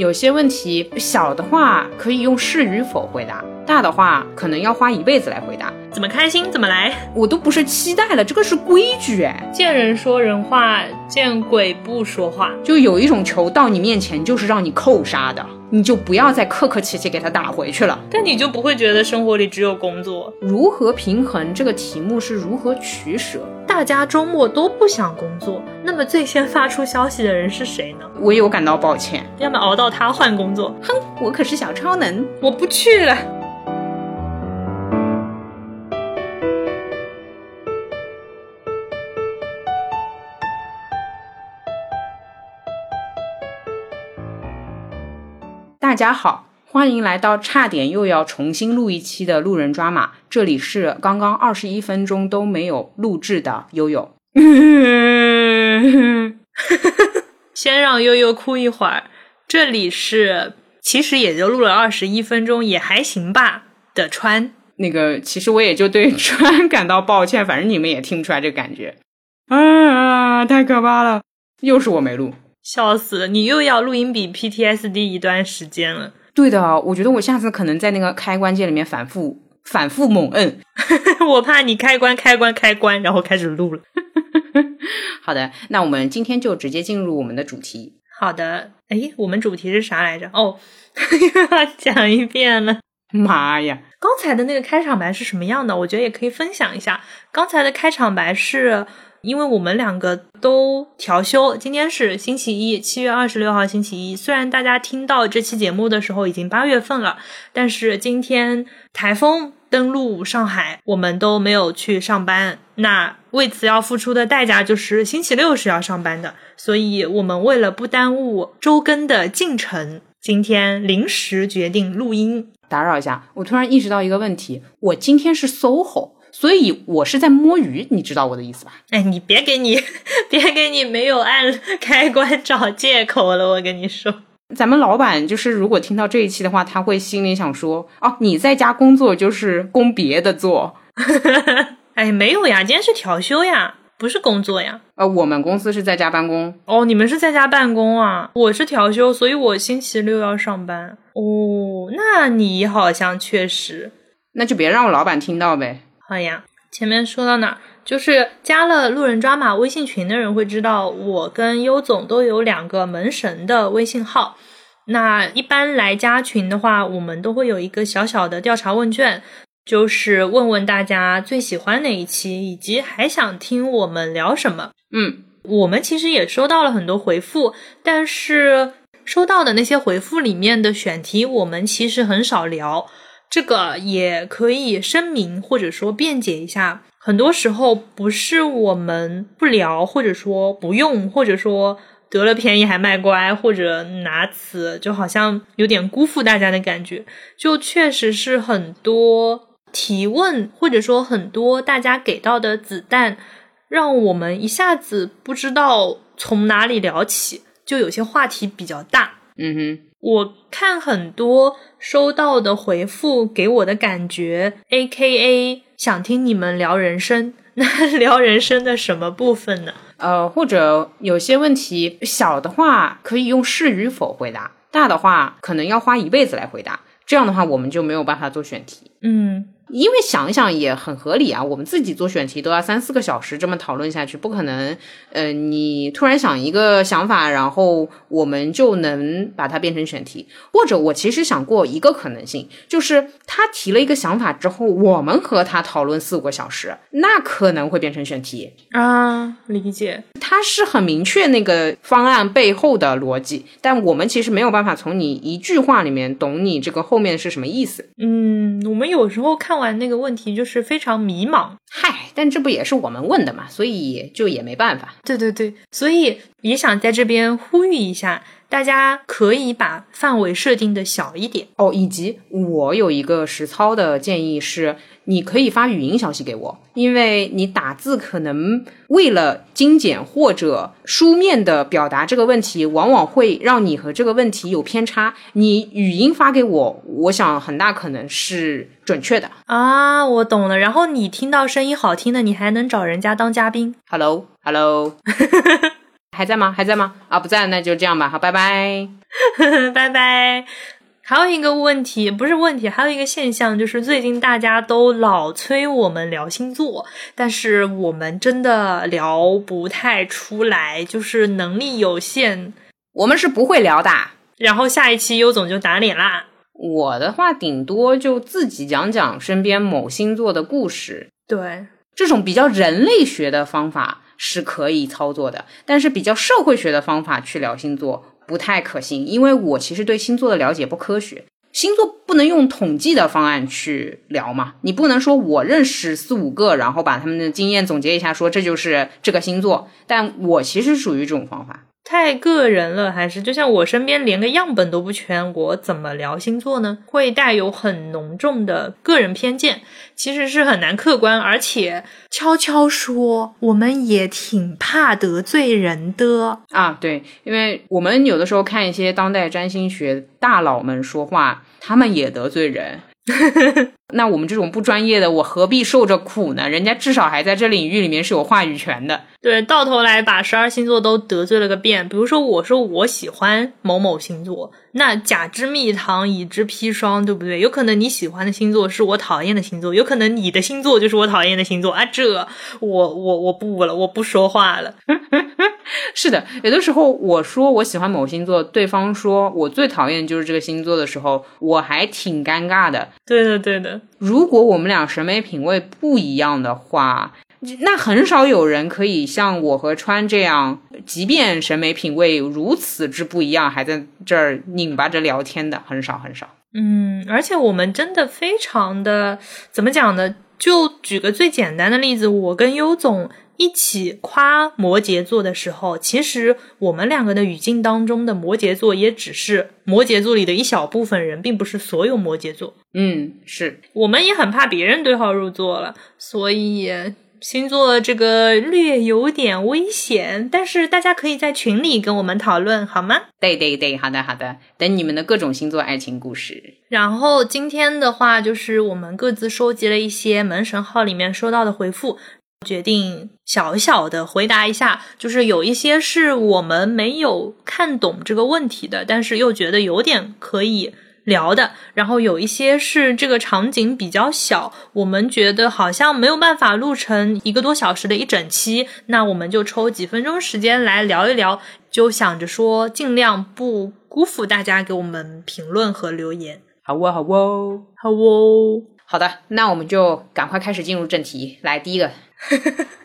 有些问题小的话可以用是与否回答，大的话可能要花一辈子来回答。怎么开心怎么来，我都不是期待了，这个是规矩哎。见人说人话，见鬼不说话。就有一种球到你面前就是让你扣杀的，你就不要再客客气气给他打回去了。但你就不会觉得生活里只有工作？如何平衡这个题目是如何取舍？大家周末都不想工作，那么最先发出消息的人是谁呢？我有感到抱歉，要么熬到他换工作。哼，我可是小超能，我不去了。大家好，欢迎来到差点又要重新录一期的路人抓马。这里是刚刚二十一分钟都没有录制的悠悠。先让悠悠哭一会儿。这里是其实也就录了二十一分钟，也还行吧的川。那个其实我也就对川感到抱歉，反正你们也听不出来这个感觉。啊，太可怕了，又是我没录。笑死了！你又要录音笔 PTSD 一段时间了。对的，我觉得我下次可能在那个开关键里面反复反复猛摁，我怕你开关开关开关，然后开始录了。好的，那我们今天就直接进入我们的主题。好的，哎，我们主题是啥来着？哦，讲一遍了。妈呀！刚才的那个开场白是什么样的？我觉得也可以分享一下。刚才的开场白是。因为我们两个都调休，今天是星期一，七月二十六号星期一。虽然大家听到这期节目的时候已经八月份了，但是今天台风登陆上海，我们都没有去上班。那为此要付出的代价就是星期六是要上班的。所以我们为了不耽误周更的进程，今天临时决定录音。打扰一下，我突然意识到一个问题，我今天是 SOHO。所以我是在摸鱼，你知道我的意思吧？哎，你别给你，别给你没有按开关找借口了。我跟你说，咱们老板就是如果听到这一期的话，他会心里想说：哦，你在家工作就是供别的做。哎，没有呀，今天是调休呀，不是工作呀。呃，我们公司是在家办公。哦，你们是在家办公啊？我是调休，所以我星期六要上班。哦，那你好像确实，那就别让我老板听到呗。好呀，前面说到哪儿？就是加了路人抓马微信群的人会知道，我跟优总都有两个门神的微信号。那一般来加群的话，我们都会有一个小小的调查问卷，就是问问大家最喜欢哪一期，以及还想听我们聊什么。嗯，我们其实也收到了很多回复，但是收到的那些回复里面的选题，我们其实很少聊。这个也可以声明或者说辩解一下，很多时候不是我们不聊，或者说不用，或者说得了便宜还卖乖，或者拿此就好像有点辜负大家的感觉，就确实是很多提问或者说很多大家给到的子弹，让我们一下子不知道从哪里聊起，就有些话题比较大。嗯哼。我看很多收到的回复，给我的感觉，A K A 想听你们聊人生。那聊人生的什么部分呢？呃，或者有些问题小的话可以用是与否回答，大的话可能要花一辈子来回答。这样的话，我们就没有办法做选题。嗯。因为想一想也很合理啊，我们自己做选题都要三四个小时这么讨论下去，不可能。呃，你突然想一个想法，然后我们就能把它变成选题。或者我其实想过一个可能性，就是他提了一个想法之后，我们和他讨论四五个小时，那可能会变成选题啊。理解，他是很明确那个方案背后的逻辑，但我们其实没有办法从你一句话里面懂你这个后面是什么意思。嗯，我们有时候看。完那个问题就是非常迷茫，嗨，但这不也是我们问的嘛，所以就也没办法。对对对，所以也想在这边呼吁一下，大家可以把范围设定的小一点哦。以及我有一个实操的建议是。你可以发语音消息给我，因为你打字可能为了精简或者书面的表达这个问题，往往会让你和这个问题有偏差。你语音发给我，我想很大可能是准确的啊。我懂了。然后你听到声音好听的，你还能找人家当嘉宾。Hello，Hello。还在吗？还在吗？啊，不在，那就这样吧。好，拜拜，拜拜。还有一个问题，不是问题，还有一个现象，就是最近大家都老催我们聊星座，但是我们真的聊不太出来，就是能力有限，我们是不会聊的。然后下一期优总就打脸啦。我的话，顶多就自己讲讲身边某星座的故事。对，这种比较人类学的方法是可以操作的，但是比较社会学的方法去聊星座。不太可行，因为我其实对星座的了解不科学。星座不能用统计的方案去聊嘛？你不能说我认识四五个，然后把他们的经验总结一下，说这就是这个星座。但我其实属于这种方法。太个人了，还是就像我身边连个样本都不全，我怎么聊星座呢？会带有很浓重的个人偏见，其实是很难客观。而且悄悄说，我们也挺怕得罪人的啊。对，因为我们有的时候看一些当代占星学大佬们说话，他们也得罪人。那我们这种不专业的，我何必受着苦呢？人家至少还在这领域里面是有话语权的。对，到头来把十二星座都得罪了个遍。比如说，我说我喜欢某某星座，那甲之蜜糖，乙之砒霜，对不对？有可能你喜欢的星座是我讨厌的星座，有可能你的星座就是我讨厌的星座啊！这我我我不了，我不说话了。是的，有的时候我说我喜欢某星座，对方说我最讨厌就是这个星座的时候，我还挺尴尬的。对的，对的。如果我们俩审美品味不一样的话，那很少有人可以像我和川这样，即便审美品味如此之不一样，还在这儿拧巴着聊天的，很少很少。嗯，而且我们真的非常的怎么讲呢？就举个最简单的例子，我跟优总。一起夸摩羯座的时候，其实我们两个的语境当中的摩羯座也只是摩羯座里的一小部分人，并不是所有摩羯座。嗯，是我们也很怕别人对号入座了，所以星座这个略有点危险。但是大家可以在群里跟我们讨论，好吗？对对对，好的好的，等你们的各种星座爱情故事。然后今天的话，就是我们各自收集了一些门神号里面收到的回复。决定小小的回答一下，就是有一些是我们没有看懂这个问题的，但是又觉得有点可以聊的。然后有一些是这个场景比较小，我们觉得好像没有办法录成一个多小时的一整期，那我们就抽几分钟时间来聊一聊，就想着说尽量不辜负大家给我们评论和留言。好哦，好哦，好哦，好的，那我们就赶快开始进入正题。来，第一个。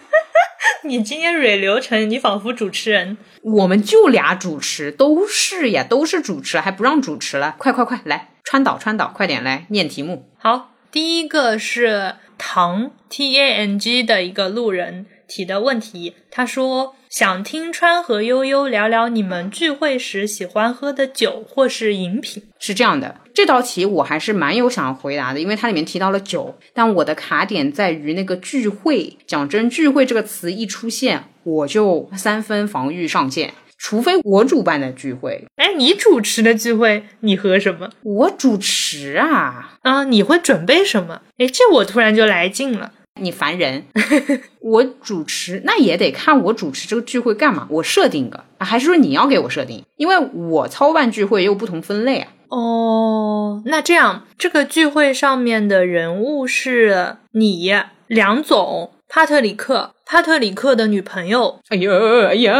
你今天蕊流程，你仿佛主持人。我们就俩主持，都是呀，都是主持，还不让主持了？快快快，来川岛，川岛，快点来念题目。好，第一个是唐 T A N G 的一个路人提的问题，他说想听川和悠悠聊聊你们聚会时喜欢喝的酒或是饮品。是这样的。这道题我还是蛮有想要回答的，因为它里面提到了酒，但我的卡点在于那个聚会。讲真，聚会这个词一出现，我就三分防御上线，除非我主办的聚会。哎，你主持的聚会，你喝什么？我主持啊啊！你会准备什么？哎，这我突然就来劲了。你烦人！我主持那也得看我主持这个聚会干嘛，我设定个啊，还是说你要给我设定？因为我操办聚会也有不同分类啊。哦，那这样，这个聚会上面的人物是你梁总、帕特里克、帕特里克的女朋友，哎呦哎呀，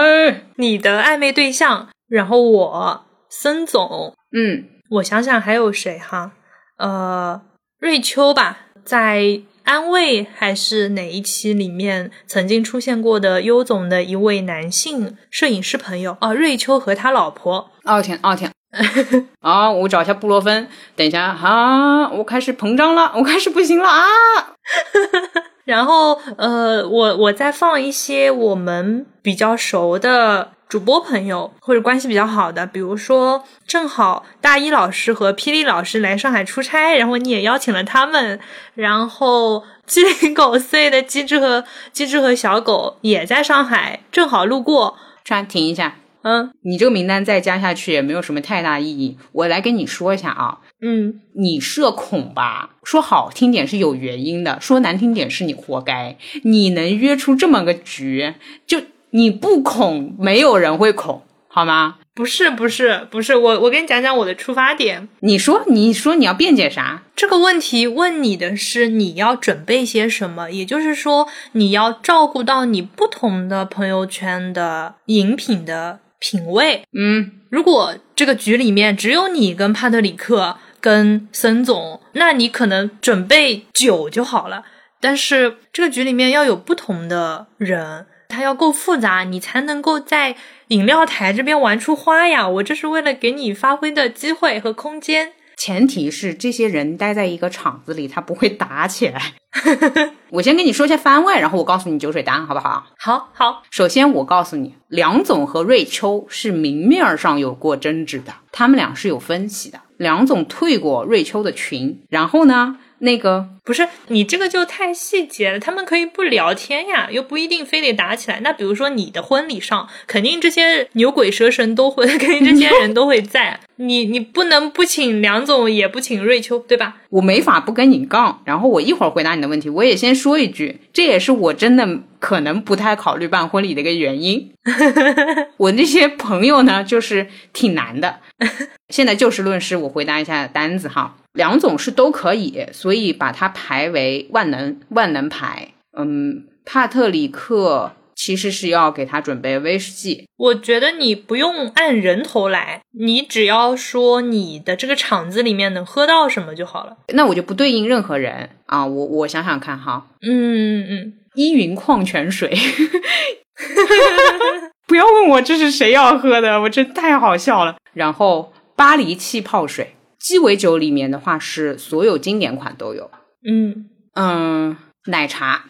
你的暧昧对象，然后我森总，嗯，我想想还有谁哈，呃，瑞秋吧，在安慰还是哪一期里面曾经出现过的优总的一位男性摄影师朋友。啊，瑞秋和他老婆，哦天哦天。啊！我找一下布洛芬。等一下，啊，我开始膨胀了，我开始不行了啊！然后，呃，我我再放一些我们比较熟的主播朋友或者关系比较好的，比如说，正好大一老师和霹雳老师来上海出差，然后你也邀请了他们。然后鸡零狗碎的机智和机智和小狗也在上海，正好路过。川，停一下。嗯，你这个名单再加下去也没有什么太大意义。我来跟你说一下啊，嗯，你社恐吧？说好听点是有原因的，说难听点是你活该。你能约出这么个局，就你不恐，没有人会恐，好吗？不是不是不是，我我跟你讲讲我的出发点。你说你说你要辩解啥？这个问题问你的是你要准备些什么，也就是说你要照顾到你不同的朋友圈的饮品的品味。嗯，如果这个局里面只有你跟帕特里克跟森总，那你可能准备酒就好了。但是这个局里面要有不同的人，他要够复杂，你才能够在饮料台这边玩出花呀。我这是为了给你发挥的机会和空间。前提是这些人待在一个场子里，他不会打起来。我先跟你说一下番外，然后我告诉你酒水答案，好不好？好好，首先我告诉你，梁总和瑞秋是明面上有过争执的，他们俩是有分歧的。梁总退过瑞秋的群，然后呢，那个不是你这个就太细节了，他们可以不聊天呀，又不一定非得打起来。那比如说你的婚礼上，肯定这些牛鬼蛇神都会，肯定这些人都会在。你你不能不请梁总，也不请瑞秋，对吧？我没法不跟你杠。然后我一会儿回答你的问题，我也先说一句，这也是我真的可能不太考虑办婚礼的一个原因。我那些朋友呢，就是挺难的。现在就事论事，我回答一下单子哈。梁总是都可以，所以把它排为万能万能牌。嗯，帕特里克其实是要给他准备威士忌。我觉得你不用按人头来，你只要说你的这个场子里面能喝到什么就好了。那我就不对应任何人啊，我我想想看哈，嗯嗯嗯，依云矿泉水。不要问我这是谁要喝的，我真太好笑了。然后巴黎气泡水，鸡尾酒里面的话是所有经典款都有。嗯嗯，奶茶，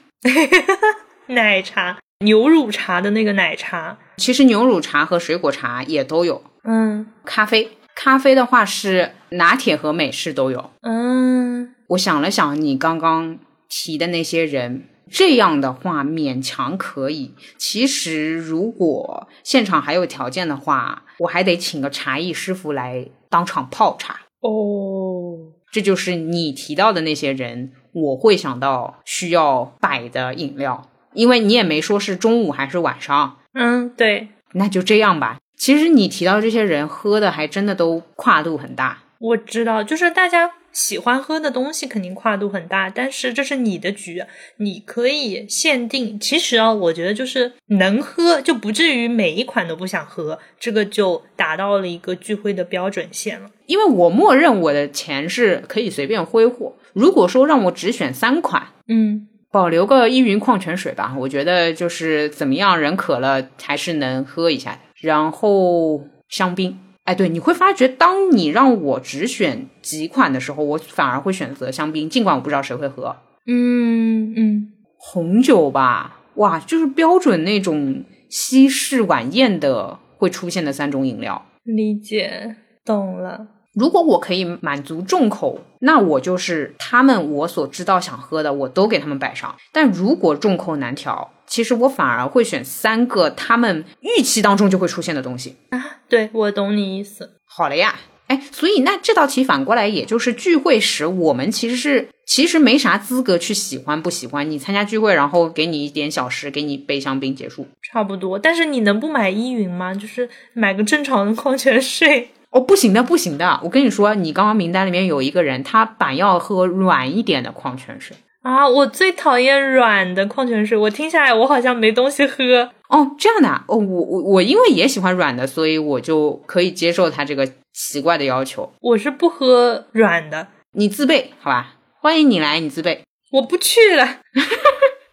奶茶，牛乳茶的那个奶茶，其实牛乳茶和水果茶也都有。嗯咖啡，咖啡的话是拿铁和美式都有。嗯我想了想，你刚刚提的那些人，这样的话勉强可以。其实如果现场还有条件的话，我还得请个茶艺师傅来当场泡茶。哦，这就是你提到的那些人，我会想到需要摆的饮料，因为你也没说是中午还是晚上，嗯，对，那就这样吧。其实你提到这些人喝的还真的都跨度很大。我知道，就是大家喜欢喝的东西肯定跨度很大，但是这是你的局，你可以限定。其实啊，我觉得就是能喝就不至于每一款都不想喝，这个就达到了一个聚会的标准线了。因为我默认我的钱是可以随便挥霍。如果说让我只选三款，嗯，保留个依云矿泉水吧，我觉得就是怎么样，人渴了还是能喝一下的。然后香槟，哎，对，你会发觉，当你让我只选几款的时候，我反而会选择香槟，尽管我不知道谁会喝嗯嗯，红酒吧。哇，就是标准那种西式晚宴的会出现的三种饮料。理解，懂了。如果我可以满足众口，那我就是他们我所知道想喝的，我都给他们摆上。但如果众口难调，其实我反而会选三个他们预期当中就会出现的东西啊。对，我懂你意思。好了呀，哎，所以那这道题反过来，也就是聚会时，我们其实是其实没啥资格去喜欢不喜欢。你参加聚会，然后给你一点小食，给你杯香槟，结束。差不多，但是你能不买依云吗？就是买个正常的矿泉水。哦，不行的，不行的！我跟你说，你刚刚名单里面有一个人，他板要喝软一点的矿泉水。啊，我最讨厌软的矿泉水。我听下来，我好像没东西喝。哦，这样的啊哦，我我我因为也喜欢软的，所以我就可以接受他这个奇怪的要求。我是不喝软的，你自备好吧？欢迎你来，你自备。我不去了。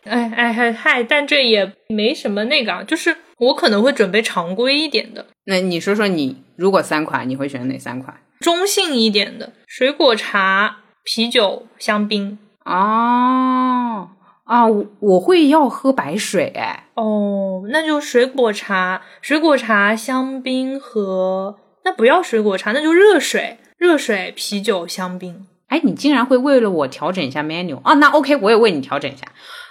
哎哎嗨嗨，但这也没什么那个啊，就是我可能会准备常规一点的，那你说说你，如果三款，你会选哪三款？中性一点的，水果茶、啤酒、香槟。哦啊，我我会要喝白水哎。哦，那就水果茶、水果茶、香槟和那不要水果茶，那就热水、热水、啤酒、香槟。哎，你竟然会为了我调整一下 menu 啊？那 OK，我也为你调整一下。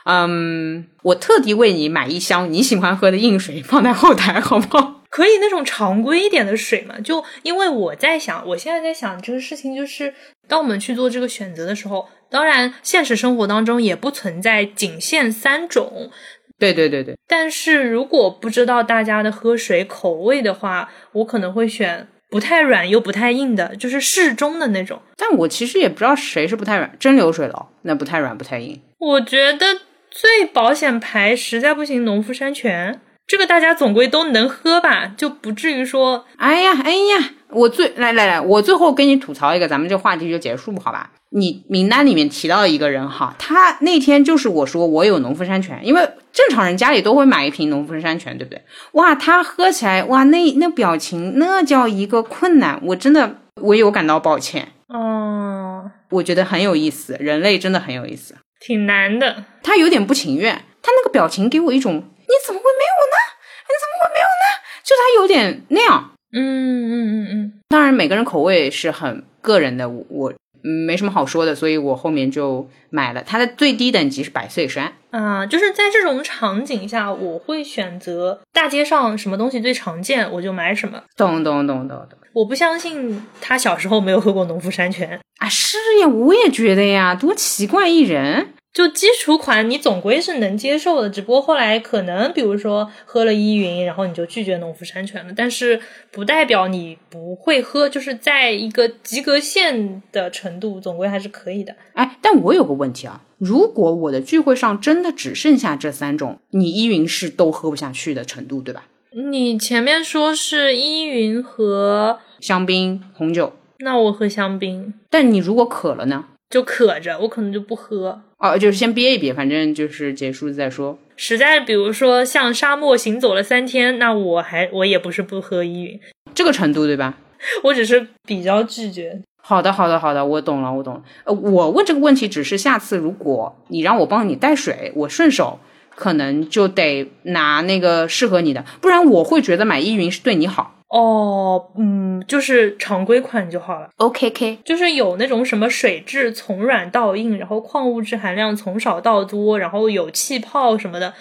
嗯，我特地为你买一箱你喜欢喝的硬水放在后台，好不好？可以那种常规一点的水嘛？就因为我在想，我现在在想这个事情，就是当我们去做这个选择的时候，当然现实生活当中也不存在仅限三种，对对对对，但是如果不知道大家的喝水口味的话，我可能会选不太软又不太硬的，就是适中的那种。但我其实也不知道谁是不太软，蒸馏水了，那不太软不太硬。我觉得最保险牌实在不行，农夫山泉。这个大家总归都能喝吧，就不至于说，哎呀哎呀，我最来来来，我最后跟你吐槽一个，咱们这话题就结束好吧？你名单里面提到一个人哈，他那天就是我说我有农夫山泉，因为正常人家里都会买一瓶农夫山泉，对不对？哇，他喝起来哇，那那表情那叫一个困难，我真的我有感到抱歉。哦，我觉得很有意思，人类真的很有意思，挺难的。他有点不情愿，他那个表情给我一种你怎么会没有呢？你怎么会没有呢？就他有点那样。嗯嗯嗯嗯，当然每个人口味是很个人的，我。嗯，没什么好说的，所以我后面就买了。它的最低等级是百岁山啊，就是在这种场景下，我会选择大街上什么东西最常见，我就买什么。懂懂懂懂懂。我不相信他小时候没有喝过农夫山泉啊！是呀，我也觉得呀，多奇怪一人。就基础款，你总归是能接受的，只不过后来可能，比如说喝了依云，然后你就拒绝农夫山泉了。但是不代表你不会喝，就是在一个及格线的程度，总归还是可以的。哎，但我有个问题啊，如果我的聚会上真的只剩下这三种，你依云是都喝不下去的程度，对吧？你前面说是依云和香槟红酒，那我喝香槟。但你如果渴了呢？就渴着，我可能就不喝。哦，就是先憋一憋，反正就是结束再说。实在比如说像沙漠行走了三天，那我还我也不是不喝依云，这个程度对吧？我只是比较拒绝。好的，好的，好的，我懂了，我懂了。呃，我问这个问题只是下次如果你让我帮你带水，我顺手可能就得拿那个适合你的，不然我会觉得买依云是对你好。哦，嗯，就是常规款就好了。OKK，就是有那种什么水质从软到硬，然后矿物质含量从少到多，然后有气泡什么的，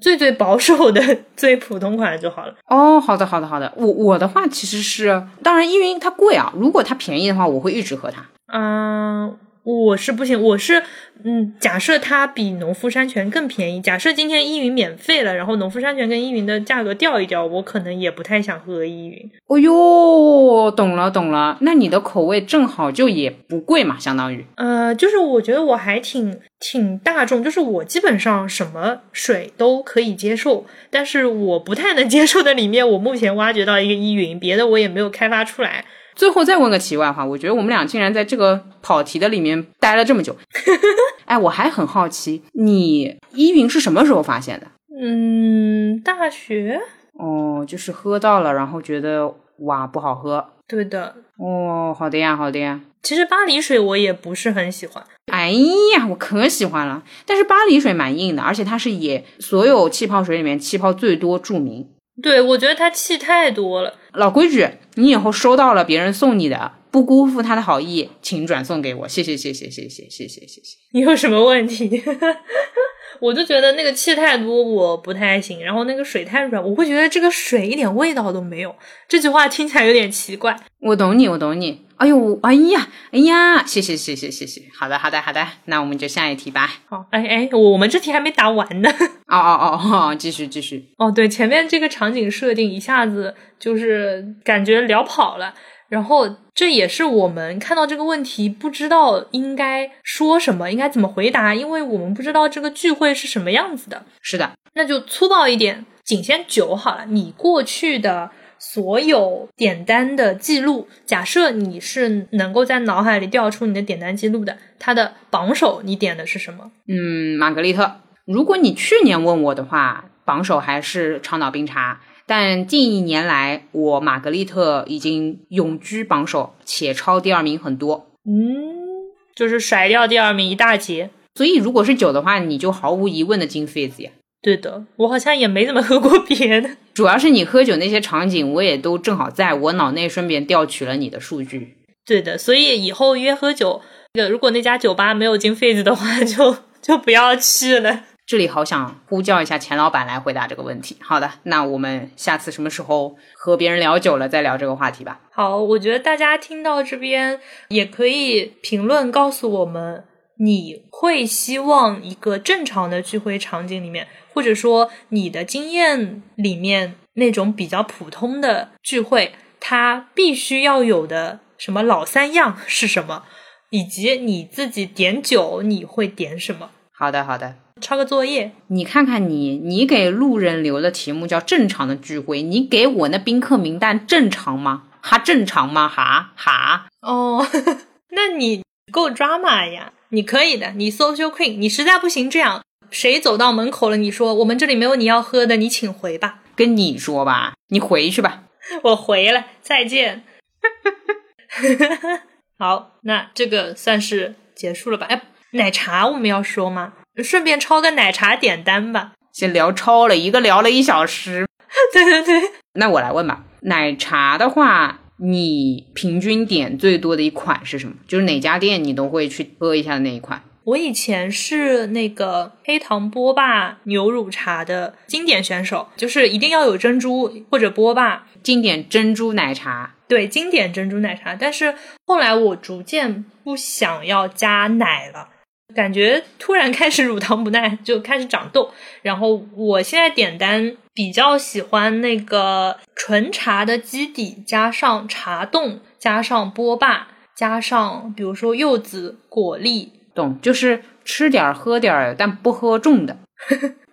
最最保守的 最普通款就好了。哦，好的，好的，好的。我我的话其实是，当然因为它贵啊，如果它便宜的话，我会一直喝它。嗯。我是不行，我是，嗯，假设它比农夫山泉更便宜，假设今天依云免费了，然后农夫山泉跟依云的价格掉一掉，我可能也不太想喝依云。哦哟，懂了懂了，那你的口味正好就也不贵嘛，相当于。呃，就是我觉得我还挺挺大众，就是我基本上什么水都可以接受，但是我不太能接受的里面，我目前挖掘到一个依云，别的我也没有开发出来。最后再问个题外话，我觉得我们俩竟然在这个跑题的里面待了这么久。哎，我还很好奇，你依云是什么时候发现的？嗯，大学。哦，就是喝到了，然后觉得哇不好喝。对的。哦，好的呀，好的呀。其实巴黎水我也不是很喜欢。哎呀，我可喜欢了。但是巴黎水蛮硬的，而且它是以所有气泡水里面气泡最多著名。对，我觉得他气太多了。老规矩，你以后收到了别人送你的，不辜负他的好意，请转送给我，谢谢谢谢谢谢谢谢谢谢。你有什么问题？我就觉得那个气太多，我不太行。然后那个水太软，我会觉得这个水一点味道都没有。这句话听起来有点奇怪。我懂你，我懂你。哎呦，哎呀，哎呀，谢谢谢谢谢谢。好的好的好的，那我们就下一题吧。好，哎哎，我们这题还没答完呢。哦哦哦，继续继续。哦，对，前面这个场景设定一下子就是感觉聊跑了。然后这也是我们看到这个问题不知道应该说什么，应该怎么回答，因为我们不知道这个聚会是什么样子的。是的，那就粗暴一点，仅限酒好了。你过去的所有点单的记录，假设你是能够在脑海里调出你的点单记录的，它的榜首你点的是什么？嗯，玛格丽特。如果你去年问我的话，榜首还是长岛冰茶。但近一年来，我玛格丽特已经永居榜首，且超第二名很多。嗯，就是甩掉第二名一大截。所以，如果是酒的话，你就毫无疑问的进 Fizz 呀。对的，我好像也没怎么喝过别的。主要是你喝酒那些场景，我也都正好在我脑内，顺便调取了你的数据。对的，所以以后约喝酒，如果那家酒吧没有进 Fizz 的话，就就不要去了。这里好想呼叫一下钱老板来回答这个问题。好的，那我们下次什么时候和别人聊久了再聊这个话题吧。好，我觉得大家听到这边也可以评论告诉我们，你会希望一个正常的聚会场景里面，或者说你的经验里面那种比较普通的聚会，它必须要有的什么老三样是什么？以及你自己点酒你会点什么？好的，好的。抄个作业，你看看你，你给路人留的题目叫正常的聚会，你给我那宾客名单正常吗？哈，正常吗？哈哈。哦，那你够 drama 呀！你可以的，你 social queen，你实在不行这样，谁走到门口了，你说我们这里没有你要喝的，你请回吧。跟你说吧，你回去吧。我回了，再见。好，那这个算是结束了吧？哎，奶茶我们要说吗？顺便抄个奶茶点单吧。先聊超了一个聊了一小时。对对对，那我来问吧。奶茶的话，你平均点最多的一款是什么？就是哪家店你都会去喝一下的那一款？我以前是那个黑糖波霸牛乳茶的经典选手，就是一定要有珍珠或者波霸经典珍珠奶茶。对，经典珍珠奶茶。但是后来我逐渐不想要加奶了。感觉突然开始乳糖不耐，就开始长痘。然后我现在点单比较喜欢那个纯茶的基底，加上茶冻，加上波霸，加上比如说柚子果粒，懂？就是吃点儿喝点儿，但不喝重的，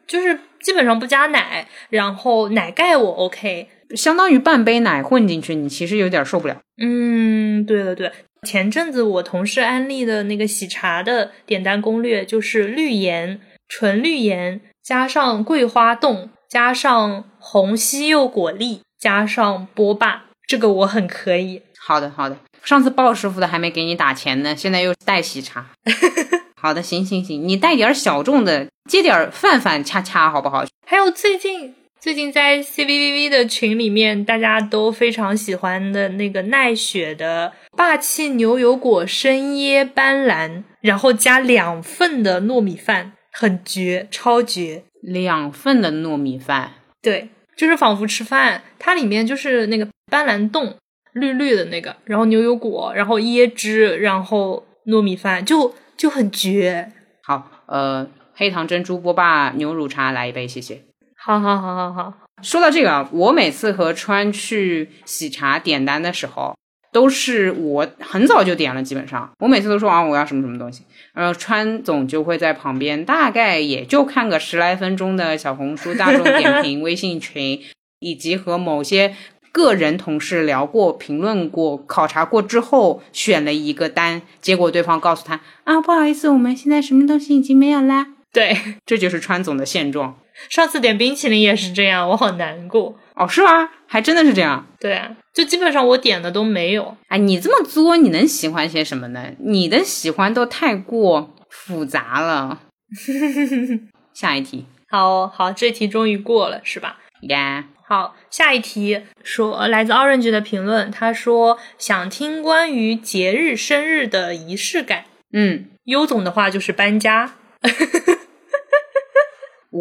就是基本上不加奶。然后奶盖我 OK，相当于半杯奶混进去，你其实有点受不了。嗯，对了对。前阵子我同事安利的那个喜茶的点单攻略，就是绿盐、纯绿盐，加上桂花冻，加上红西柚果粒，加上波霸，这个我很可以。好的，好的。上次鲍师傅的还没给你打钱呢，现在又带喜茶。好的，行行行，你带点小众的，接点饭饭恰恰好不好？还有最近。最近在 C V V V 的群里面，大家都非常喜欢的那个奈雪的霸气牛油果深椰斑斓，然后加两份的糯米饭，很绝，超绝！两份的糯米饭，对，就是仿佛吃饭。它里面就是那个斑斓冻，绿绿的那个，然后牛油果，然后椰汁，然后糯米饭，就就很绝。好，呃，黑糖珍珠波霸牛乳茶来一杯，谢谢。好好好好好，说到这个啊，我每次和川去喜茶点单的时候，都是我很早就点了，基本上我每次都说啊我要什么什么东西，然后川总就会在旁边，大概也就看个十来分钟的小红书大众点评 微信群，以及和某些个人同事聊过、评论过、考察过之后，选了一个单，结果对方告诉他啊不好意思，我们现在什么东西已经没有啦。对，这就是川总的现状。上次点冰淇淋也是这样，我好难过哦，是吗？还真的是这样。对啊，就基本上我点的都没有。哎，你这么作，你能喜欢些什么呢？你的喜欢都太过复杂了。下一题，好好，这题终于过了，是吧？呀，好，下一题说来自 Orange 的评论，他说想听关于节日、生日的仪式感。嗯，优总的话就是搬家。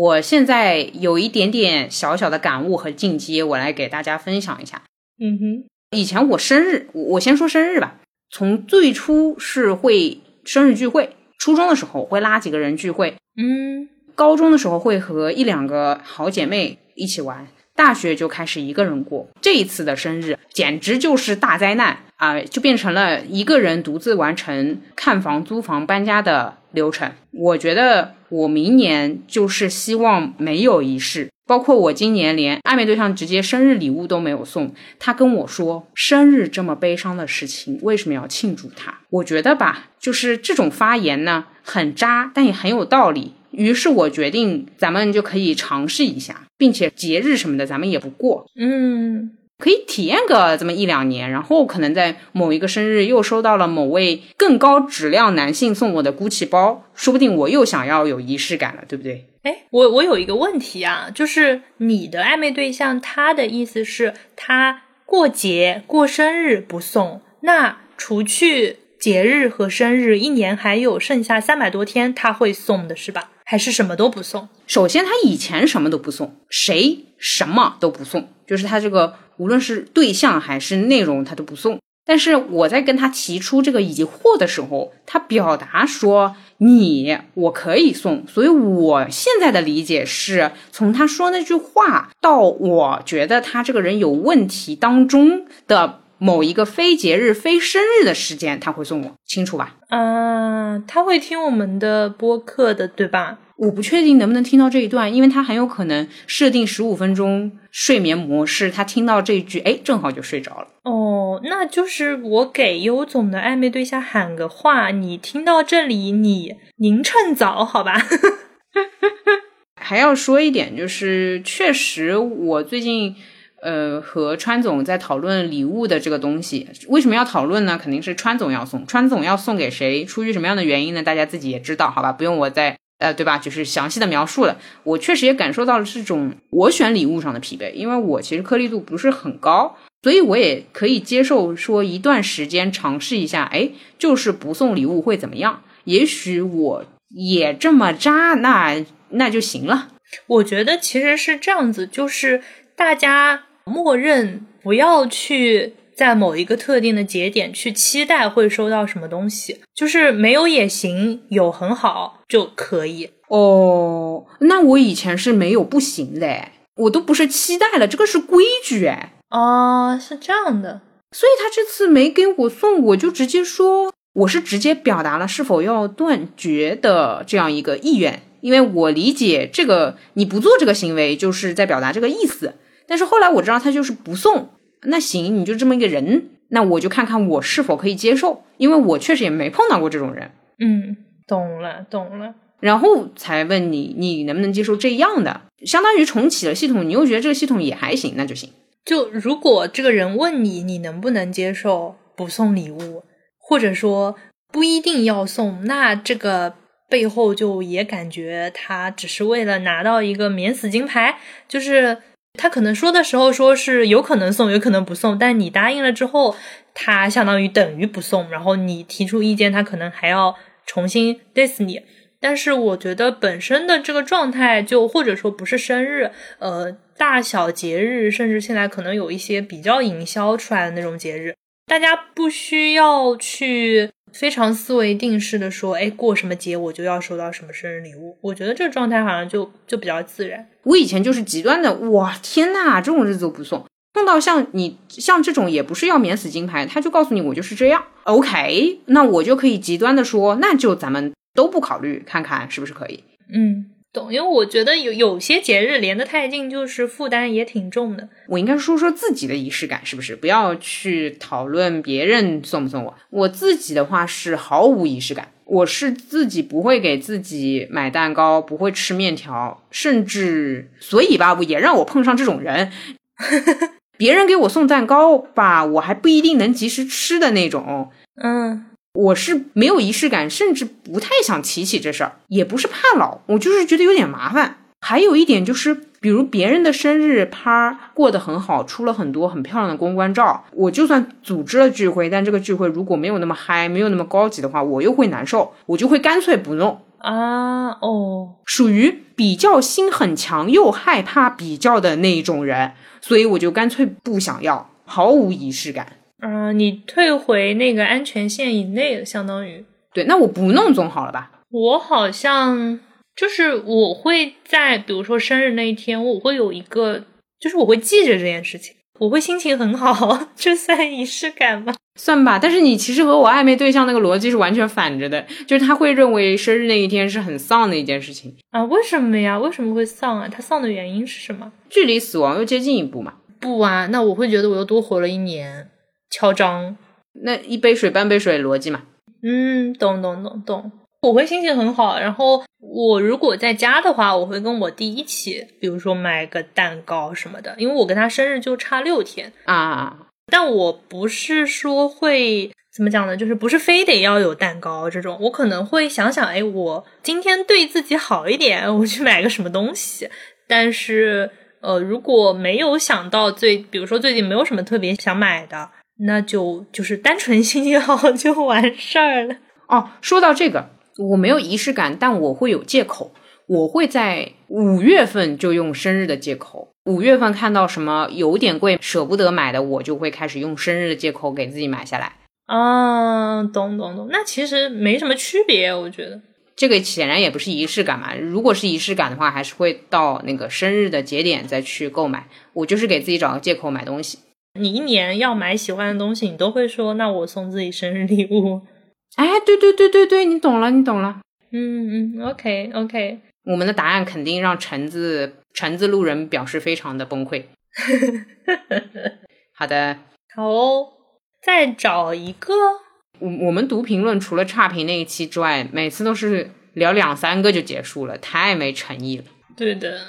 我现在有一点点小小的感悟和进阶，我来给大家分享一下。嗯哼，以前我生日，我先说生日吧。从最初是会生日聚会，初中的时候会拉几个人聚会，嗯，高中的时候会和一两个好姐妹一起玩，大学就开始一个人过。这一次的生日简直就是大灾难啊，就变成了一个人独自完成看房、租房、搬家的流程。我觉得。我明年就是希望没有仪式，包括我今年连暧昧对象直接生日礼物都没有送。他跟我说，生日这么悲伤的事情，为什么要庆祝他？我觉得吧，就是这种发言呢，很渣，但也很有道理。于是我决定，咱们就可以尝试一下，并且节日什么的，咱们也不过。嗯。可以体验个这么一两年，然后可能在某一个生日又收到了某位更高质量男性送我的 GUCCI 包，说不定我又想要有仪式感了，对不对？哎，我我有一个问题啊，就是你的暧昧对象他的意思是，他过节过生日不送，那除去节日和生日，一年还有剩下三百多天他会送的是吧？还是什么都不送？首先，他以前什么都不送，谁什么都不送，就是他这个无论是对象还是内容，他都不送。但是我在跟他提出这个疑惑的时候，他表达说你我可以送，所以我现在的理解是从他说那句话到我觉得他这个人有问题当中的某一个非节日、非生日的时间，他会送我，清楚吧？啊，他会听我们的播客的，对吧？我不确定能不能听到这一段，因为他很有可能设定十五分钟睡眠模式，他听到这一句，哎，正好就睡着了。哦，那就是我给优总的暧昧对象喊个话，你听到这里，你您趁早，好吧？还要说一点，就是确实我最近呃和川总在讨论礼物的这个东西，为什么要讨论呢？肯定是川总要送，川总要送给谁，出于什么样的原因呢？大家自己也知道，好吧？不用我再。呃，对吧？就是详细的描述了，我确实也感受到了这种我选礼物上的疲惫，因为我其实颗粒度不是很高，所以我也可以接受说一段时间尝试一下，哎，就是不送礼物会怎么样？也许我也这么渣，那那就行了。我觉得其实是这样子，就是大家默认不要去。在某一个特定的节点去期待会收到什么东西，就是没有也行，有很好就可以哦。那我以前是没有不行嘞，我都不是期待了，这个是规矩哎。哦，是这样的，所以他这次没给我送，我就直接说，我是直接表达了是否要断绝的这样一个意愿，因为我理解这个你不做这个行为就是在表达这个意思。但是后来我知道他就是不送。那行，你就这么一个人，那我就看看我是否可以接受，因为我确实也没碰到过这种人。嗯，懂了，懂了。然后才问你，你能不能接受这样的？相当于重启了系统，你又觉得这个系统也还行，那就行。就如果这个人问你，你能不能接受不送礼物，或者说不一定要送，那这个背后就也感觉他只是为了拿到一个免死金牌，就是。他可能说的时候说是有可能送，有可能不送，但你答应了之后，他相当于等于不送，然后你提出意见，他可能还要重新 diss 你。但是我觉得本身的这个状态，就或者说不是生日，呃，大小节日，甚至现在可能有一些比较营销出来的那种节日，大家不需要去。非常思维定式的说，哎，过什么节我就要收到什么生日礼物。我觉得这个状态好像就就比较自然。我以前就是极端的，哇，天呐，这种日子我不送。送到像你像这种也不是要免死金牌，他就告诉你我就是这样。OK，那我就可以极端的说，那就咱们都不考虑，看看是不是可以。嗯。懂，因为我觉得有有些节日连得太近，就是负担也挺重的。我应该说说自己的仪式感，是不是？不要去讨论别人送不送我。我自己的话是毫无仪式感，我是自己不会给自己买蛋糕，不会吃面条，甚至所以吧，也让我碰上这种人。别人给我送蛋糕吧，我还不一定能及时吃的那种。嗯。我是没有仪式感，甚至不太想提起这事儿，也不是怕老，我就是觉得有点麻烦。还有一点就是，比如别人的生日趴过得很好，出了很多很漂亮的公关照，我就算组织了聚会，但这个聚会如果没有那么嗨，没有那么高级的话，我又会难受，我就会干脆不弄啊。哦，属于比较心很强又害怕比较的那一种人，所以我就干脆不想要，毫无仪式感。嗯，你退回那个安全线以内的，相当于对，那我不弄总好了吧？我好像就是我会在，比如说生日那一天，我会有一个，就是我会记着这件事情，我会心情很好，这算仪式感吗？算吧。但是你其实和我暧昧对象那个逻辑是完全反着的，就是他会认为生日那一天是很丧的一件事情啊？为什么呀？为什么会丧啊？他丧的原因是什么？距离死亡又接近一步嘛？不啊，那我会觉得我又多活了一年。敲章，那一杯水半杯水逻辑嘛？嗯，懂懂懂懂。我会心情很好，然后我如果在家的话，我会跟我弟一起，比如说买个蛋糕什么的，因为我跟他生日就差六天啊。但我不是说会怎么讲呢？就是不是非得要有蛋糕这种，我可能会想想，哎，我今天对自己好一点，我去买个什么东西。但是，呃，如果没有想到最，比如说最近没有什么特别想买的。那就就是单纯心情好就完事儿了哦。说到这个，我没有仪式感，但我会有借口。我会在五月份就用生日的借口五月份看到什么有点贵，舍不得买的，我就会开始用生日的借口给自己买下来。啊，懂懂懂，那其实没什么区别，我觉得。这个显然也不是仪式感嘛。如果是仪式感的话，还是会到那个生日的节点再去购买。我就是给自己找个借口买东西。你一年要买喜欢的东西，你都会说，那我送自己生日礼物。哎，对对对对对，你懂了，你懂了。嗯嗯，OK OK。我们的答案肯定让橙子橙子路人表示非常的崩溃。好的，好哦，再找一个。我我们读评论，除了差评那一期之外，每次都是聊两三个就结束了，太没诚意了。对的，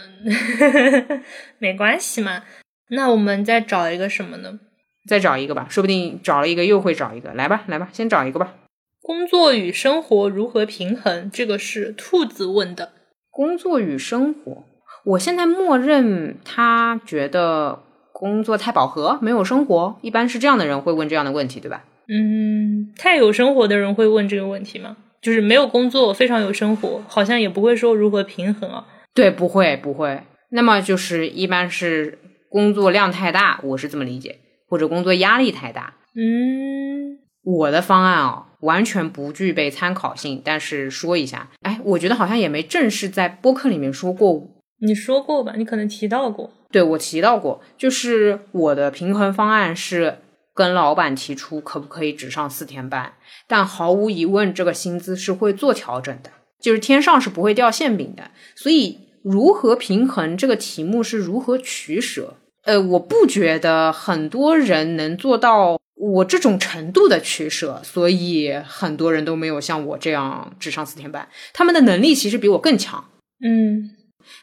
没关系嘛。那我们再找一个什么呢？再找一个吧，说不定找了一个又会找一个。来吧，来吧，先找一个吧。工作与生活如何平衡？这个是兔子问的。工作与生活，我现在默认他觉得工作太饱和，没有生活。一般是这样的人会问这样的问题，对吧？嗯，太有生活的人会问这个问题吗？就是没有工作，非常有生活，好像也不会说如何平衡啊。对，不会，不会。那么就是一般是工作量太大，我是这么理解，或者工作压力太大。嗯，我的方案啊，完全不具备参考性，但是说一下，哎，我觉得好像也没正式在播客里面说过。你说过吧？你可能提到过。对，我提到过，就是我的平衡方案是。跟老板提出可不可以只上四天班，但毫无疑问，这个薪资是会做调整的，就是天上是不会掉馅饼的。所以，如何平衡这个题目是如何取舍？呃，我不觉得很多人能做到我这种程度的取舍，所以很多人都没有像我这样只上四天班。他们的能力其实比我更强，嗯，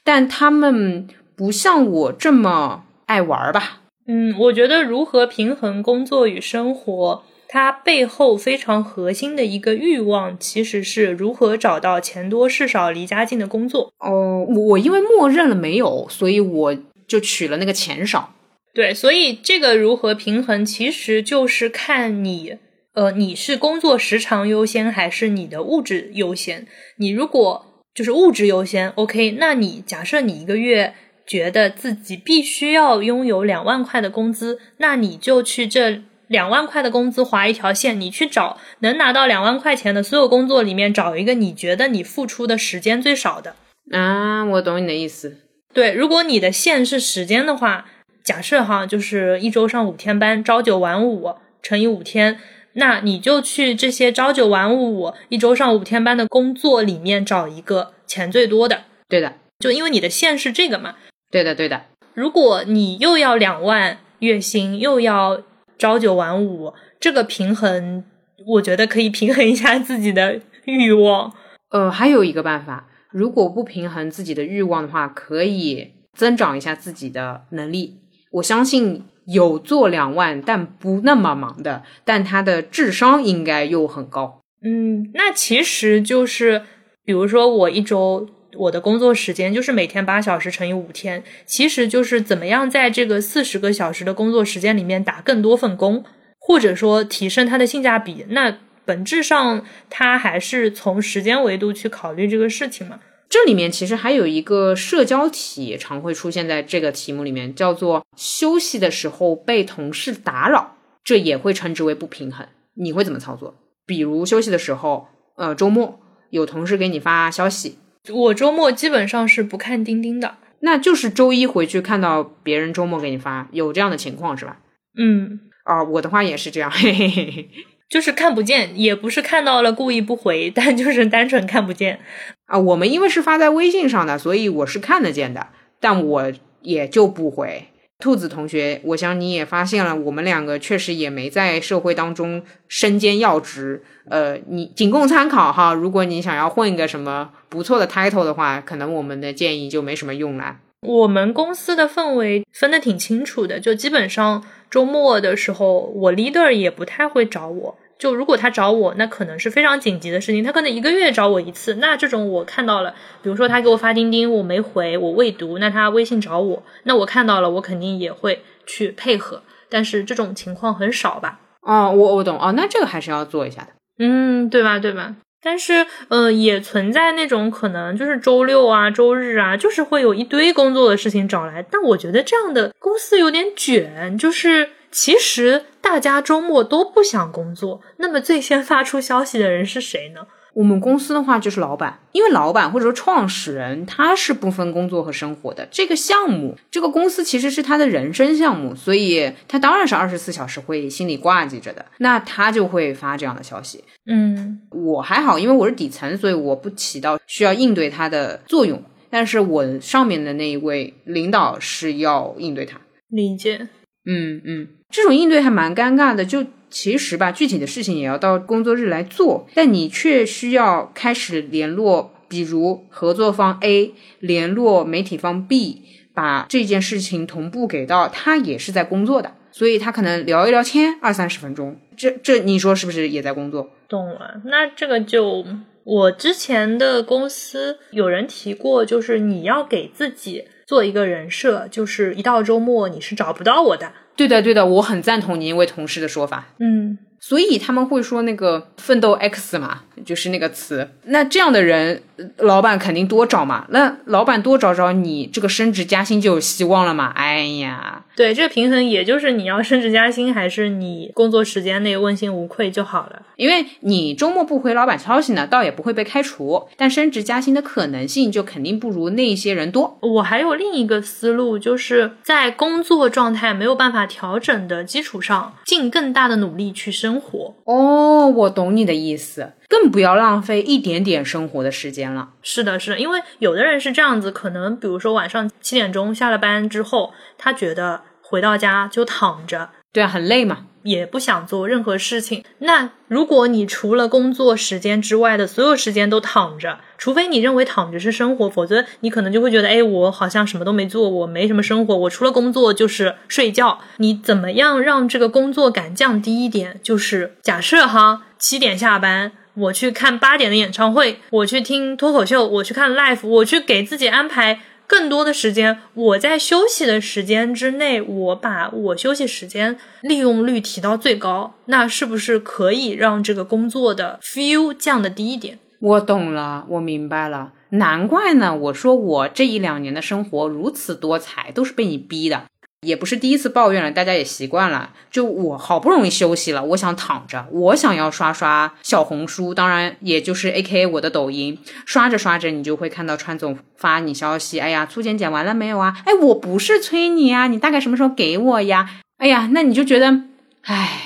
但他们不像我这么爱玩吧。嗯，我觉得如何平衡工作与生活，它背后非常核心的一个欲望，其实是如何找到钱多事少、离家近的工作。哦，我因为默认了没有，所以我就取了那个钱少。对，所以这个如何平衡，其实就是看你，呃，你是工作时长优先，还是你的物质优先。你如果就是物质优先，OK，那你假设你一个月。觉得自己必须要拥有两万块的工资，那你就去这两万块的工资划一条线，你去找能拿到两万块钱的所有工作里面找一个你觉得你付出的时间最少的。啊，我懂你的意思。对，如果你的线是时间的话，假设哈，就是一周上五天班，朝九晚五乘以五天，那你就去这些朝九晚五、一周上五天班的工作里面找一个钱最多的。对的，就因为你的线是这个嘛。对的，对的。如果你又要两万月薪，又要朝九晚五，这个平衡，我觉得可以平衡一下自己的欲望。呃，还有一个办法，如果不平衡自己的欲望的话，可以增长一下自己的能力。我相信有做两万但不那么忙的，但他的智商应该又很高。嗯，那其实就是，比如说我一周。我的工作时间就是每天八小时乘以五天，其实就是怎么样在这个四十个小时的工作时间里面打更多份工，或者说提升它的性价比。那本质上，它还是从时间维度去考虑这个事情嘛。这里面其实还有一个社交体，常会出现在这个题目里面，叫做休息的时候被同事打扰，这也会称之为不平衡。你会怎么操作？比如休息的时候，呃，周末有同事给你发消息。我周末基本上是不看钉钉的，那就是周一回去看到别人周末给你发，有这样的情况是吧？嗯，啊，我的话也是这样，嘿嘿嘿嘿，就是看不见，也不是看到了故意不回，但就是单纯看不见。啊，我们因为是发在微信上的，所以我是看得见的，但我也就不回。兔子同学，我想你也发现了，我们两个确实也没在社会当中身兼要职，呃，你仅供参考哈。如果你想要混一个什么不错的 title 的话，可能我们的建议就没什么用了。我们公司的氛围分得挺清楚的，就基本上周末的时候，我 leader 也不太会找我。就如果他找我，那可能是非常紧急的事情，他可能一个月找我一次。那这种我看到了，比如说他给我发钉钉，我没回，我未读，那他微信找我，那我看到了，我肯定也会去配合。但是这种情况很少吧？哦，我我懂哦，那这个还是要做一下的。嗯，对吧？对吧？但是，呃，也存在那种可能，就是周六啊、周日啊，就是会有一堆工作的事情找来。但我觉得这样的公司有点卷，就是其实大家周末都不想工作，那么最先发出消息的人是谁呢？我们公司的话就是老板，因为老板或者说创始人他是不分工作和生活的。这个项目，这个公司其实是他的人生项目，所以他当然是二十四小时会心里挂记着的。那他就会发这样的消息。嗯，我还好，因为我是底层，所以我不起到需要应对他的作用。但是我上面的那一位领导是要应对他。理解。嗯嗯，这种应对还蛮尴尬的，就。其实吧，具体的事情也要到工作日来做，但你却需要开始联络，比如合作方 A 联络媒体方 B，把这件事情同步给到他，也是在工作的，所以他可能聊一聊天，二三十分钟，这这你说是不是也在工作？懂了，那这个就我之前的公司有人提过，就是你要给自己做一个人设，就是一到周末你是找不到我的。对的，对的，我很赞同您一位同事的说法。嗯。所以他们会说那个奋斗 X 嘛，就是那个词。那这样的人，老板肯定多找嘛。那老板多找找你，这个升职加薪就有希望了嘛。哎呀，对，这个平衡也就是你要升职加薪，还是你工作时间内问心无愧就好了。因为你周末不回老板消息呢，倒也不会被开除，但升职加薪的可能性就肯定不如那些人多。我还有另一个思路，就是在工作状态没有办法调整的基础上，尽更大的努力去。生活哦，我懂你的意思，更不要浪费一点点生活的时间了。是的，是的，因为有的人是这样子，可能比如说晚上七点钟下了班之后，他觉得回到家就躺着，对啊，很累嘛。也不想做任何事情。那如果你除了工作时间之外的所有时间都躺着，除非你认为躺着是生活，否则你可能就会觉得，哎，我好像什么都没做，我没什么生活，我除了工作就是睡觉。你怎么样让这个工作感降低一点？就是假设哈，七点下班，我去看八点的演唱会，我去听脱口秀，我去看 live，我去给自己安排。更多的时间，我在休息的时间之内，我把我休息时间利用率提到最高，那是不是可以让这个工作的 feel 降的低一点？我懂了，我明白了，难怪呢。我说我这一两年的生活如此多彩，都是被你逼的。也不是第一次抱怨了，大家也习惯了。就我好不容易休息了，我想躺着，我想要刷刷小红书，当然也就是 A K A 我的抖音。刷着刷着，你就会看到川总发你消息，哎呀，粗剪剪完了没有啊？哎，我不是催你啊，你大概什么时候给我呀？哎呀，那你就觉得，哎，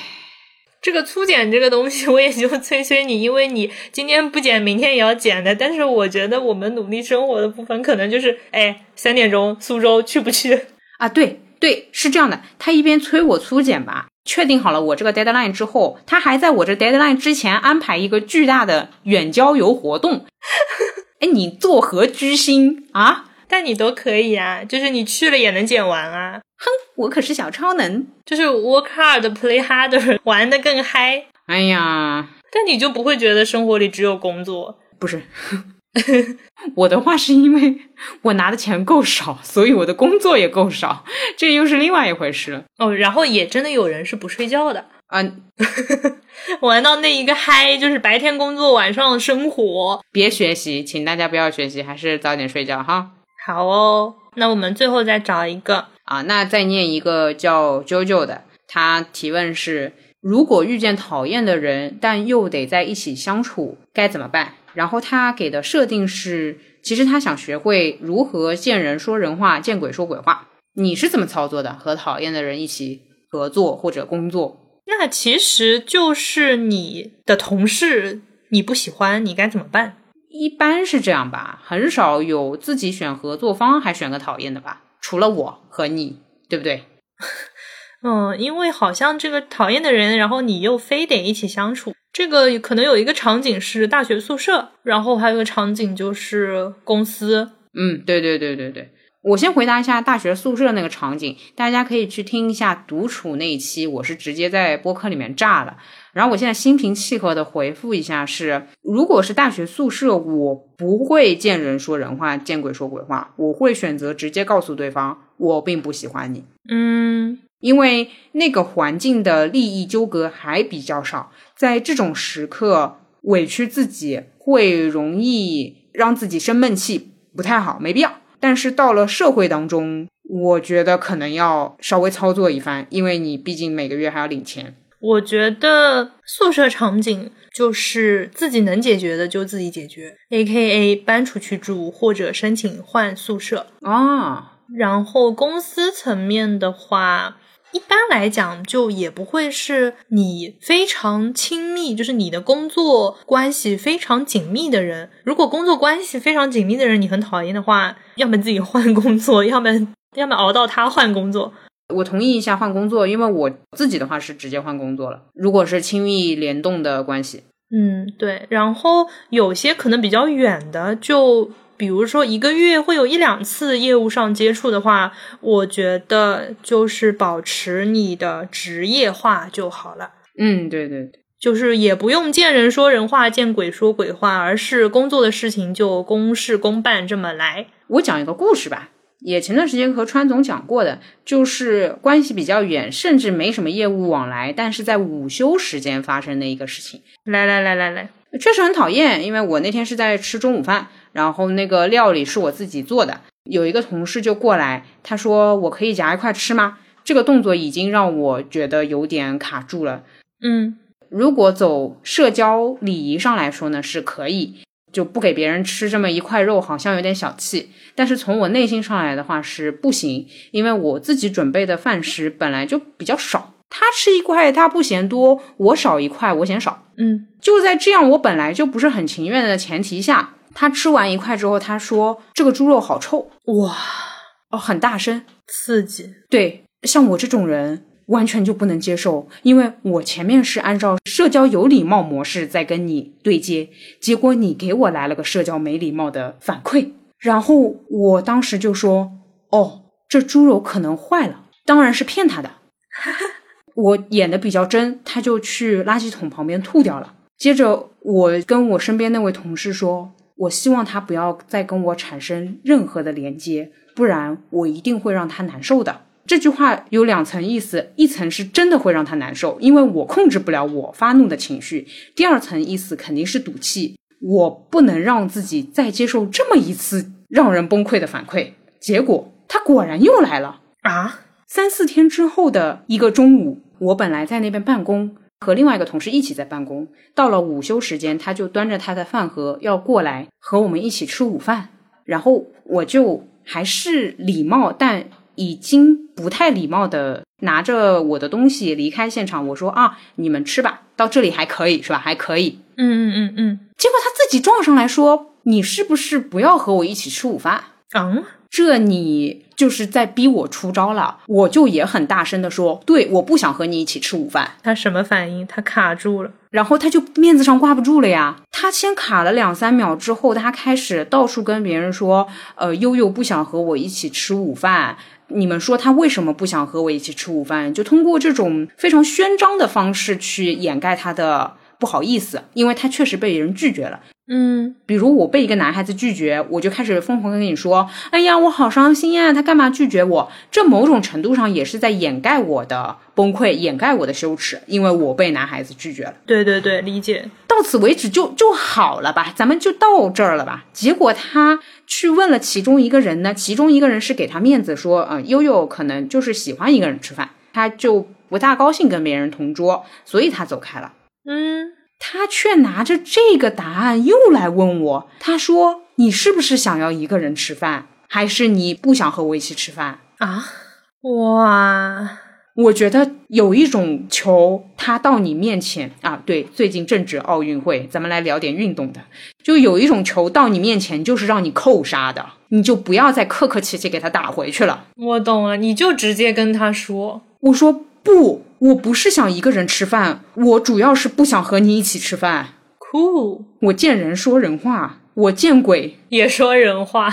这个粗剪这个东西，我也就催催你，因为你今天不剪，明天也要剪的。但是我觉得我们努力生活的部分，可能就是，哎，三点钟苏州去不去啊？对。对，是这样的，他一边催我粗剪吧，确定好了我这个 deadline 之后，他还在我这 deadline 之前安排一个巨大的远郊游活动。哎，你作何居心啊？但你都可以啊，就是你去了也能剪完啊。哼，我可是小超能，就是 work hard play harder，玩的更嗨。哎呀，但你就不会觉得生活里只有工作？不是。我的话是因为我拿的钱够少，所以我的工作也够少，这又是另外一回事了。哦，然后也真的有人是不睡觉的啊，玩到那一个嗨，就是白天工作，晚上生活。别学习，请大家不要学习，还是早点睡觉哈。好哦，那我们最后再找一个啊，那再念一个叫 JoJo 的，他提问是：如果遇见讨厌的人，但又得在一起相处，该怎么办？然后他给的设定是，其实他想学会如何见人说人话，见鬼说鬼话。你是怎么操作的？和讨厌的人一起合作或者工作？那其实就是你的同事你不喜欢，你该怎么办？一般是这样吧，很少有自己选合作方还选个讨厌的吧？除了我和你，对不对？嗯，因为好像这个讨厌的人，然后你又非得一起相处。这个可能有一个场景是大学宿舍，然后还有一个场景就是公司。嗯，对对对对对，我先回答一下大学宿舍那个场景，大家可以去听一下独处那一期，我是直接在播客里面炸了。然后我现在心平气和的回复一下是，如果是大学宿舍，我不会见人说人话，见鬼说鬼话，我会选择直接告诉对方，我并不喜欢你。嗯。因为那个环境的利益纠葛还比较少，在这种时刻，委屈自己，会容易让自己生闷气，不太好，没必要。但是到了社会当中，我觉得可能要稍微操作一番，因为你毕竟每个月还要领钱。我觉得宿舍场景就是自己能解决的就自己解决，A K A 搬出去住或者申请换宿舍啊。然后公司层面的话。一般来讲，就也不会是你非常亲密，就是你的工作关系非常紧密的人。如果工作关系非常紧密的人你很讨厌的话，要么自己换工作，要么要么熬到他换工作。我同意一下换工作，因为我自己的话是直接换工作了。如果是亲密联动的关系，嗯，对。然后有些可能比较远的，就。比如说一个月会有一两次业务上接触的话，我觉得就是保持你的职业化就好了。嗯，对对对，就是也不用见人说人话，见鬼说鬼话，而是工作的事情就公事公办这么来。我讲一个故事吧，也前段时间和川总讲过的，就是关系比较远，甚至没什么业务往来，但是在午休时间发生的一个事情。来来来来来，确实很讨厌，因为我那天是在吃中午饭。然后那个料理是我自己做的，有一个同事就过来，他说：“我可以夹一块吃吗？”这个动作已经让我觉得有点卡住了。嗯，如果走社交礼仪上来说呢，是可以，就不给别人吃这么一块肉，好像有点小气。但是从我内心上来的话是不行，因为我自己准备的饭食本来就比较少，他吃一块他不嫌多，我少一块我嫌少。嗯，就在这样我本来就不是很情愿的前提下。他吃完一块之后，他说：“这个猪肉好臭哇！”哦，很大声，刺激。对，像我这种人完全就不能接受，因为我前面是按照社交有礼貌模式在跟你对接，结果你给我来了个社交没礼貌的反馈，然后我当时就说：“哦，这猪肉可能坏了。”当然是骗他的，我演的比较真，他就去垃圾桶旁边吐掉了。接着我跟我身边那位同事说。我希望他不要再跟我产生任何的连接，不然我一定会让他难受的。这句话有两层意思，一层是真的会让他难受，因为我控制不了我发怒的情绪；第二层意思肯定是赌气，我不能让自己再接受这么一次让人崩溃的反馈。结果他果然又来了啊！三四天之后的一个中午，我本来在那边办公。和另外一个同事一起在办公，到了午休时间，他就端着他的饭盒要过来和我们一起吃午饭。然后我就还是礼貌，但已经不太礼貌的拿着我的东西离开现场。我说啊，你们吃吧，到这里还可以是吧？还可以。嗯嗯嗯嗯。结果他自己撞上来说：“你是不是不要和我一起吃午饭？”嗯。这你就是在逼我出招了，我就也很大声的说，对，我不想和你一起吃午饭。他什么反应？他卡住了，然后他就面子上挂不住了呀。他先卡了两三秒之后，他开始到处跟别人说，呃，悠悠不想和我一起吃午饭。你们说他为什么不想和我一起吃午饭？就通过这种非常宣张的方式去掩盖他的不好意思，因为他确实被人拒绝了。嗯，比如我被一个男孩子拒绝，我就开始疯狂的跟你说：“哎呀，我好伤心呀！他干嘛拒绝我？”这某种程度上也是在掩盖我的崩溃，掩盖我的羞耻，因为我被男孩子拒绝了。对对对，理解。到此为止就就好了吧，咱们就到这儿了吧。结果他去问了其中一个人呢，其中一个人是给他面子，说：“呃，悠悠可能就是喜欢一个人吃饭，他就不大高兴跟别人同桌，所以他走开了。”嗯。他却拿着这个答案又来问我，他说：“你是不是想要一个人吃饭，还是你不想和我一起吃饭？啊？”哇，我觉得有一种球，他到你面前啊，对，最近正值奥运会，咱们来聊点运动的，就有一种球到你面前就是让你扣杀的，你就不要再客客气气给他打回去了。我懂了，你就直接跟他说，我说不。我不是想一个人吃饭，我主要是不想和你一起吃饭。Cool，我见人说人话，我见鬼也说人话。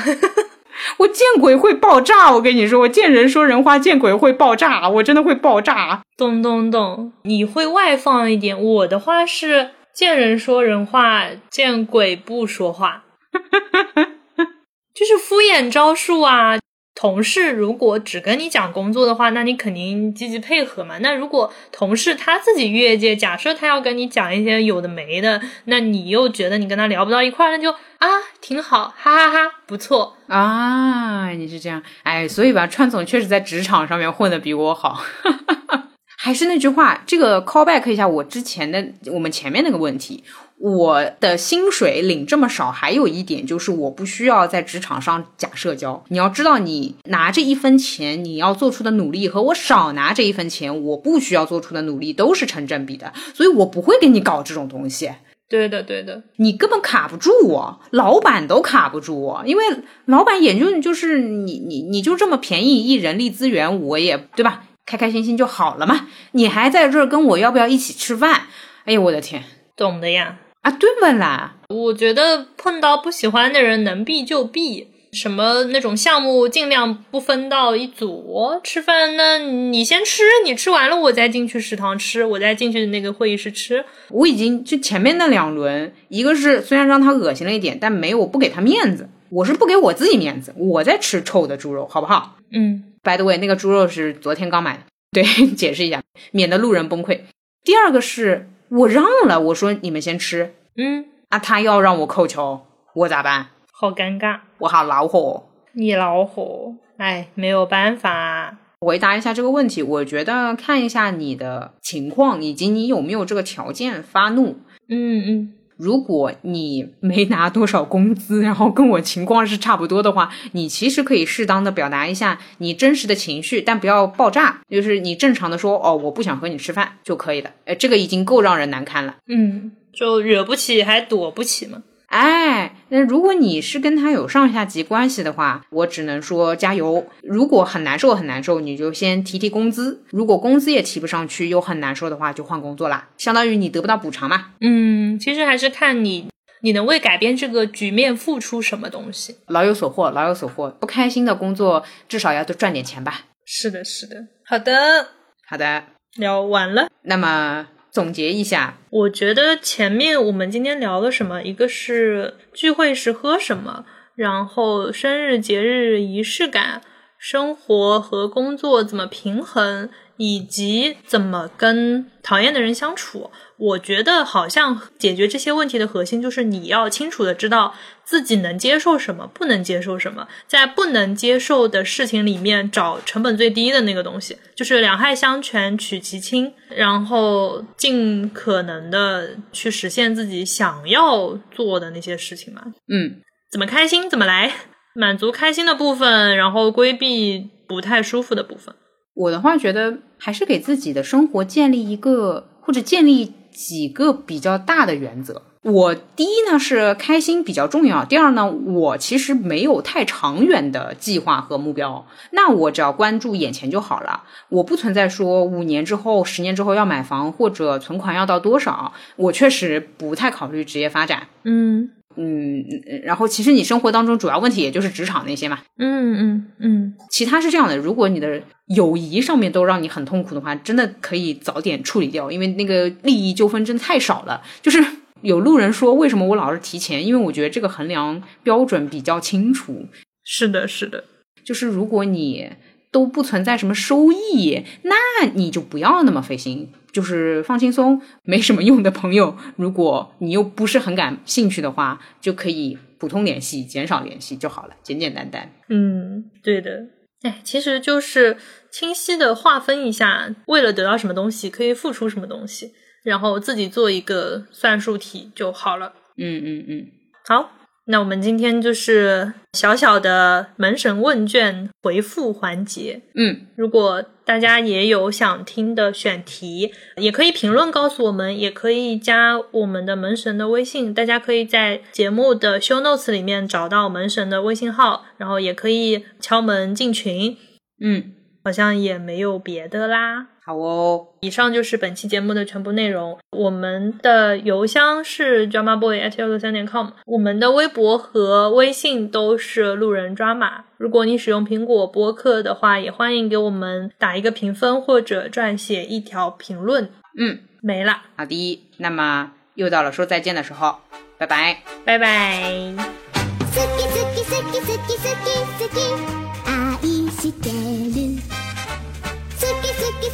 我见鬼会爆炸，我跟你说，我见人说人话，见鬼会爆炸，我真的会爆炸。咚咚咚，你会外放一点，我的话是见人说人话，见鬼不说话，就是敷衍招数啊。同事如果只跟你讲工作的话，那你肯定积极配合嘛。那如果同事他自己越界，假设他要跟你讲一些有的没的，那你又觉得你跟他聊不到一块儿，那就啊挺好，哈哈哈不错啊。你是这样，哎，所以吧，川总确实在职场上面混的比我好。哈哈哈还是那句话，这个 call back 一下我之前的我们前面那个问题。我的薪水领这么少，还有一点就是我不需要在职场上假社交。你要知道，你拿这一分钱，你要做出的努力和我少拿这一分钱，我不需要做出的努力都是成正比的，所以我不会跟你搞这种东西。对的，对的，你根本卡不住我，老板都卡不住我，因为老板也就就是你你你就这么便宜一人力资源，我也对吧？开开心心就好了嘛。你还在这儿跟我要不要一起吃饭？哎呦我的天，懂的呀。啊，对不啦？我觉得碰到不喜欢的人，能避就避。什么那种项目，尽量不分到一组吃饭。那你先吃，你吃完了，我再进去食堂吃，我再进去那个会议室吃。我已经就前面那两轮，一个是虽然让他恶心了一点，但没有不给他面子。我是不给我自己面子，我在吃臭的猪肉，好不好？嗯。By the way，那个猪肉是昨天刚买的。对，解释一下，免得路人崩溃。第二个是。我让了，我说你们先吃，嗯，啊，他要让我扣球，我咋办？好尴尬，我好恼火，你恼火，哎，没有办法。回答一下这个问题，我觉得看一下你的情况，以及你有没有这个条件发怒。嗯嗯。如果你没拿多少工资，然后跟我情况是差不多的话，你其实可以适当的表达一下你真实的情绪，但不要爆炸，就是你正常的说哦，我不想和你吃饭就可以了。哎，这个已经够让人难堪了。嗯，就惹不起还躲不起吗。哎，那如果你是跟他有上下级关系的话，我只能说加油。如果很难受很难受，你就先提提工资。如果工资也提不上去，又很难受的话，就换工作啦，相当于你得不到补偿嘛。嗯，其实还是看你你能为改变这个局面付出什么东西。老有所获，老有所获。不开心的工作至少要多赚点钱吧。是的，是的。好的，好的，聊完了。那么。总结一下，我觉得前面我们今天聊了什么？一个是聚会时喝什么，然后生日节日仪式感，生活和工作怎么平衡。以及怎么跟讨厌的人相处，我觉得好像解决这些问题的核心就是你要清楚的知道自己能接受什么，不能接受什么，在不能接受的事情里面找成本最低的那个东西，就是两害相权取其轻，然后尽可能的去实现自己想要做的那些事情嘛。嗯，怎么开心怎么来，满足开心的部分，然后规避不太舒服的部分。我的话觉得还是给自己的生活建立一个或者建立几个比较大的原则。我第一呢是开心比较重要，第二呢我其实没有太长远的计划和目标，那我只要关注眼前就好了。我不存在说五年之后、十年之后要买房或者存款要到多少，我确实不太考虑职业发展。嗯。嗯，然后其实你生活当中主要问题也就是职场那些嘛。嗯嗯嗯，其他是这样的，如果你的友谊上面都让你很痛苦的话，真的可以早点处理掉，因为那个利益纠纷真的太少了。就是有路人说，为什么我老是提前？因为我觉得这个衡量标准比较清楚。是的，是的，就是如果你。都不存在什么收益，那你就不要那么费心，就是放轻松，没什么用的朋友，如果你又不是很感兴趣的话，就可以普通联系，减少联系就好了，简简单单。嗯，对的。哎，其实就是清晰的划分一下，为了得到什么东西可以付出什么东西，然后自己做一个算术题就好了。嗯嗯嗯，好。那我们今天就是小小的门神问卷回复环节。嗯，如果大家也有想听的选题，也可以评论告诉我们，也可以加我们的门神的微信。大家可以在节目的 show notes 里面找到门神的微信号，然后也可以敲门进群。嗯，好像也没有别的啦。好哦，以上就是本期节目的全部内容。我们的邮箱是 drama boy at 幺六三点 com，我们的微博和微信都是路人抓马。如果你使用苹果播客的话，也欢迎给我们打一个评分或者撰写一条评论。嗯，没了。好，的，那么又到了说再见的时候，拜拜，拜拜。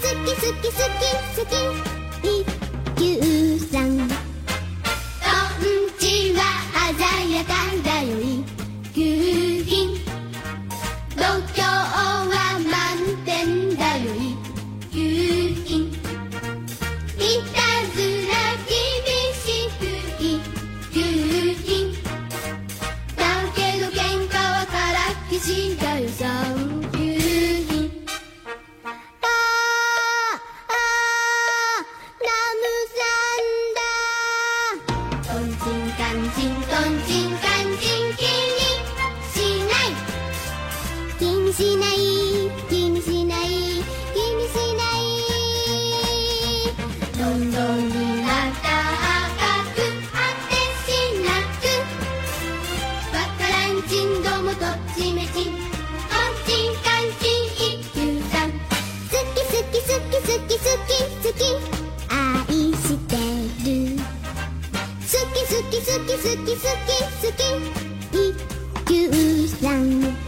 き好き好き好き。一休さん。とんちは鮮やかに。き好き好き一休さん